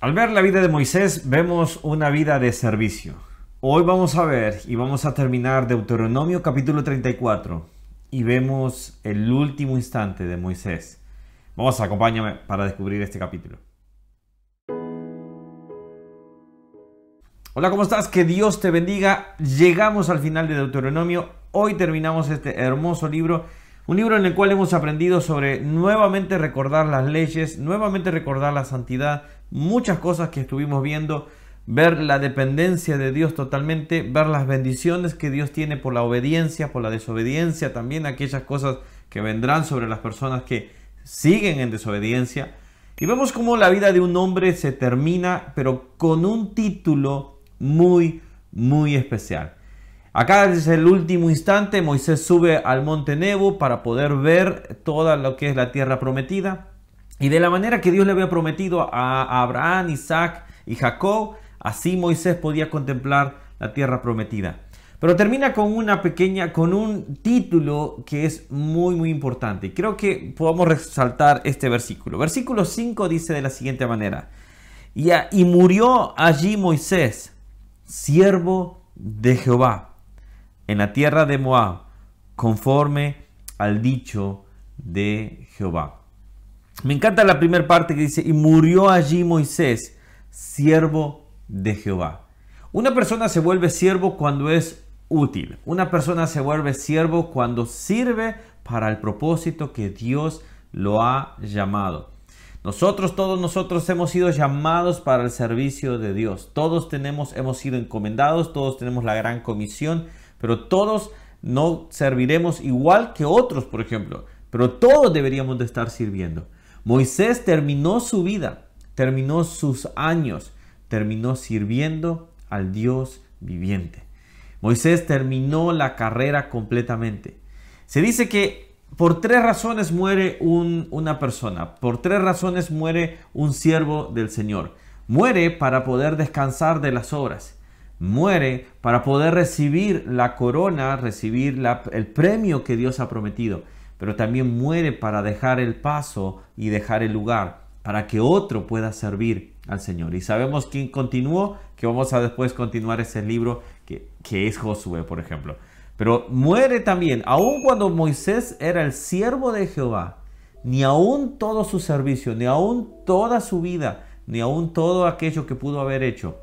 Al ver la vida de Moisés vemos una vida de servicio. Hoy vamos a ver y vamos a terminar Deuteronomio capítulo 34 y vemos el último instante de Moisés. Vamos, acompáñame para descubrir este capítulo. Hola, ¿cómo estás? Que Dios te bendiga. Llegamos al final de Deuteronomio. Hoy terminamos este hermoso libro. Un libro en el cual hemos aprendido sobre nuevamente recordar las leyes, nuevamente recordar la santidad, muchas cosas que estuvimos viendo, ver la dependencia de Dios totalmente, ver las bendiciones que Dios tiene por la obediencia, por la desobediencia, también aquellas cosas que vendrán sobre las personas que siguen en desobediencia. Y vemos cómo la vida de un hombre se termina, pero con un título muy, muy especial. Acá es el último instante, Moisés sube al monte Nebo para poder ver toda lo que es la tierra prometida. Y de la manera que Dios le había prometido a Abraham, Isaac y Jacob, así Moisés podía contemplar la tierra prometida. Pero termina con una pequeña, con un título que es muy, muy importante. Creo que podemos resaltar este versículo. Versículo 5 dice de la siguiente manera. Y murió allí Moisés siervo de Jehová, en la tierra de Moab, conforme al dicho de Jehová. Me encanta la primera parte que dice, y murió allí Moisés, siervo de Jehová. Una persona se vuelve siervo cuando es útil. Una persona se vuelve siervo cuando sirve para el propósito que Dios lo ha llamado. Nosotros, todos nosotros hemos sido llamados para el servicio de Dios. Todos tenemos, hemos sido encomendados, todos tenemos la gran comisión, pero todos no serviremos igual que otros, por ejemplo. Pero todos deberíamos de estar sirviendo. Moisés terminó su vida, terminó sus años, terminó sirviendo al Dios viviente. Moisés terminó la carrera completamente. Se dice que por tres razones muere una persona, por tres razones muere un siervo del Señor. Muere para poder descansar de las obras. Muere para poder recibir la corona, recibir el premio que Dios ha prometido. Pero también muere para dejar el paso y dejar el lugar, para que otro pueda servir al Señor. Y sabemos quién continuó, que vamos a después continuar ese libro que, que es Josué, por ejemplo. Pero muere también, aun cuando Moisés era el siervo de Jehová, ni aun todo su servicio, ni aun toda su vida, ni aun todo aquello que pudo haber hecho,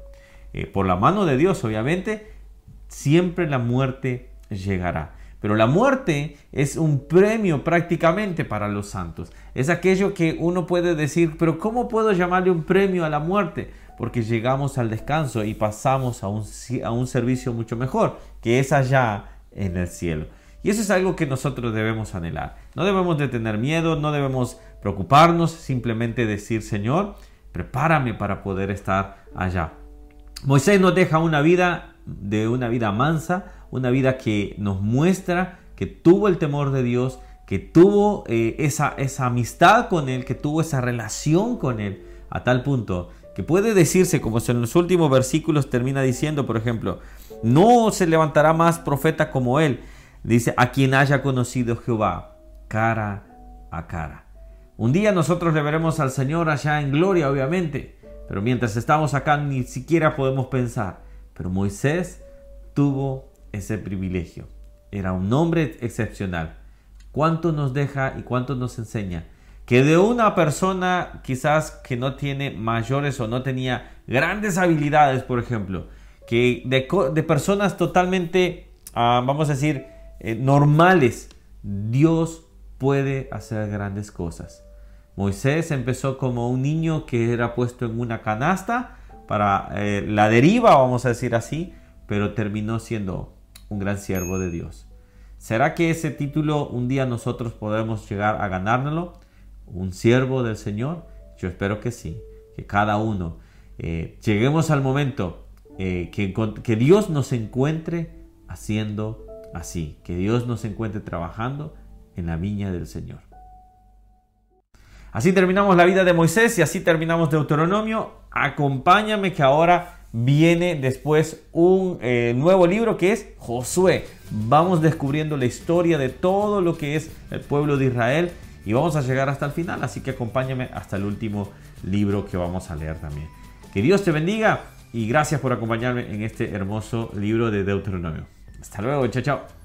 eh, por la mano de Dios obviamente, siempre la muerte llegará. Pero la muerte es un premio prácticamente para los santos. Es aquello que uno puede decir, pero ¿cómo puedo llamarle un premio a la muerte? Porque llegamos al descanso y pasamos a un, a un servicio mucho mejor, que es allá en el cielo. Y eso es algo que nosotros debemos anhelar. No debemos de tener miedo, no debemos preocuparnos, simplemente decir, Señor, prepárame para poder estar allá. Moisés nos deja una vida de una vida mansa, una vida que nos muestra que tuvo el temor de Dios, que tuvo eh, esa, esa amistad con Él, que tuvo esa relación con Él, a tal punto que puede decirse, como en los últimos versículos termina diciendo, por ejemplo, no se levantará más profeta como él. Dice, a quien haya conocido Jehová cara a cara. Un día nosotros le veremos al Señor allá en gloria, obviamente, pero mientras estamos acá ni siquiera podemos pensar. Pero Moisés tuvo ese privilegio. Era un hombre excepcional. ¿Cuánto nos deja y cuánto nos enseña? Que de una persona quizás que no tiene mayores o no tenía grandes habilidades, por ejemplo, que de, personas totalmente, ah, vamos a decir, eh, normales, Dios puede hacer grandes cosas. Moisés empezó como un niño que era puesto en una canasta para eh, la deriva, vamos a decir así, pero terminó siendo un gran siervo de Dios. ¿Será que ese título un día nosotros podremos llegar a ganárnoslo? ¿Un siervo del Señor? Yo espero que sí, que cada uno eh, lleguemos al momento eh, que, que Dios nos encuentre haciendo así, que Dios nos encuentre trabajando en la viña del Señor. Así terminamos la vida de Moisés y así terminamos Deuteronomio. Acompáñame que ahora viene después un eh, nuevo libro que es Josué. Vamos descubriendo la historia de todo lo que es el pueblo de Israel y vamos a llegar hasta el final. Así que acompáñame hasta el último libro que vamos a leer también. Que Dios te bendiga y gracias por acompañarme en este hermoso libro de Deuteronomio. Hasta luego, chao, chao.